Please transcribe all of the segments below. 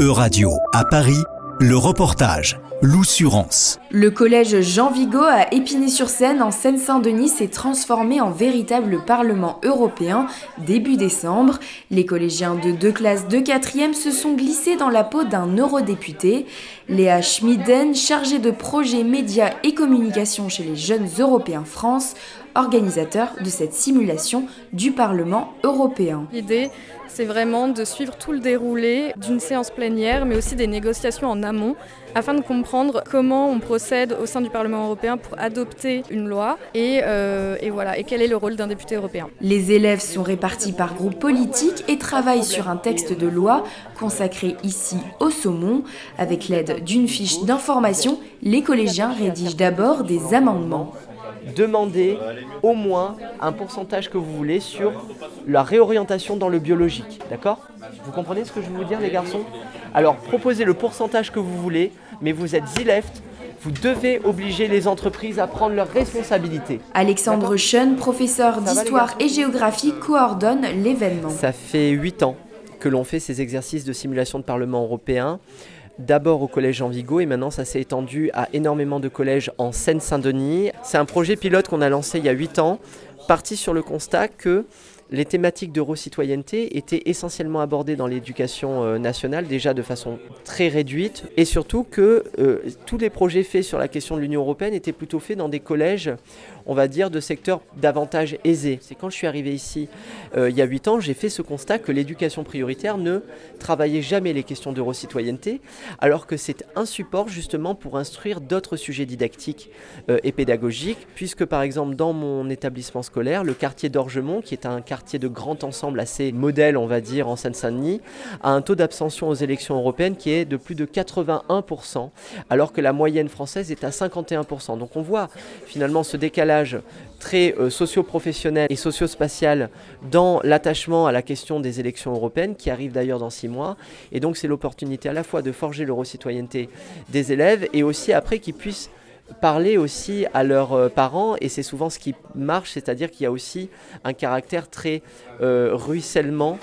E-Radio à Paris, le reportage. L'Oussurance. Le collège Jean Vigo à Épinay-sur-Seine en Seine-Saint-Denis s'est transformé en véritable Parlement européen début décembre. Les collégiens de deux classes de quatrième se sont glissés dans la peau d'un eurodéputé. Léa Schmiden, chargée de projets médias et communication chez les jeunes européens France, organisateur de cette simulation du Parlement européen. L'idée, c'est vraiment de suivre tout le déroulé d'une séance plénière, mais aussi des négociations en amont, afin de comprendre comment on procède au sein du Parlement européen pour adopter une loi et, euh, et voilà, et quel est le rôle d'un député européen. Les élèves sont répartis par groupes politiques et travaillent sur un texte de loi consacré ici au saumon. Avec l'aide d'une fiche d'information, les collégiens rédigent d'abord des amendements demandez au moins un pourcentage que vous voulez sur la réorientation dans le biologique. D'accord? Vous comprenez ce que je veux vous dire, les garçons? Alors, proposez le pourcentage que vous voulez, mais vous êtes ZILEFT, vous devez obliger les entreprises à prendre leurs responsabilités. Alexandre Schoen, professeur d'histoire et géographie, coordonne l'événement. Ça fait 8 ans que l'on fait ces exercices de simulation de Parlement européen d'abord au collège en Vigo et maintenant ça s'est étendu à énormément de collèges en Seine-Saint-Denis. C'est un projet pilote qu'on a lancé il y a 8 ans, parti sur le constat que les thématiques d'euro-citoyenneté étaient essentiellement abordées dans l'éducation euh, nationale, déjà de façon très réduite, et surtout que euh, tous les projets faits sur la question de l'Union européenne étaient plutôt faits dans des collèges, on va dire, de secteurs davantage aisés. C'est quand je suis arrivé ici, euh, il y a 8 ans, j'ai fait ce constat que l'éducation prioritaire ne travaillait jamais les questions d'euro-citoyenneté, alors que c'est un support justement pour instruire d'autres sujets didactiques et pédagogiques, puisque par exemple dans mon établissement scolaire, le quartier d'Orgemont, qui est un quartier de grand ensemble assez modèle, on va dire, en Seine-Saint-Denis, a un taux d'abstention aux élections européennes qui est de plus de 81%, alors que la moyenne française est à 51%. Donc on voit finalement ce décalage très euh, socio-professionnel et socio-spatial dans l'attachement à la question des élections européennes, qui arrive d'ailleurs dans six mois. Et donc c'est l'opportunité à la fois de forger l'euro-citoyenneté des élèves et aussi après qu'ils puissent parler aussi à leurs euh, parents et c'est souvent ce qui marche, c'est-à-dire qu'il y a aussi un caractère très euh, ruissellement,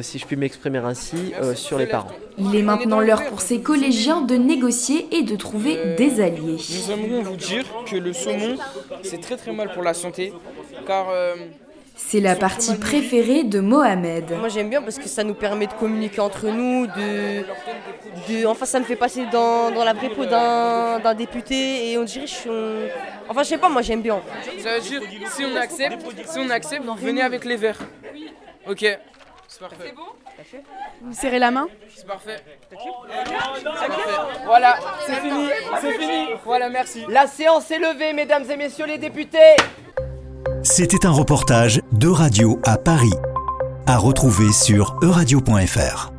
si je puis m'exprimer ainsi, sur les parents. Il est maintenant l'heure pour ces collégiens de négocier et de trouver des alliés. Nous aimerions vous dire que le saumon, c'est très très mal pour la santé, car c'est la partie préférée de Mohamed. Moi j'aime bien parce que ça nous permet de communiquer entre nous, de, enfin ça me fait passer dans, la vraie peau d'un député et on dirait je suis... Enfin je sais pas, moi j'aime bien. Ça veut dire si on accepte, si on accepte, venez avec les verres. Ok. C'est parfait. Vous serrez la main C'est parfait. Voilà, c'est fini, c'est fini. Voilà, merci. La séance est levée, mesdames et messieurs les députés. C'était un reportage de Radio à Paris, à retrouver sur euradio.fr.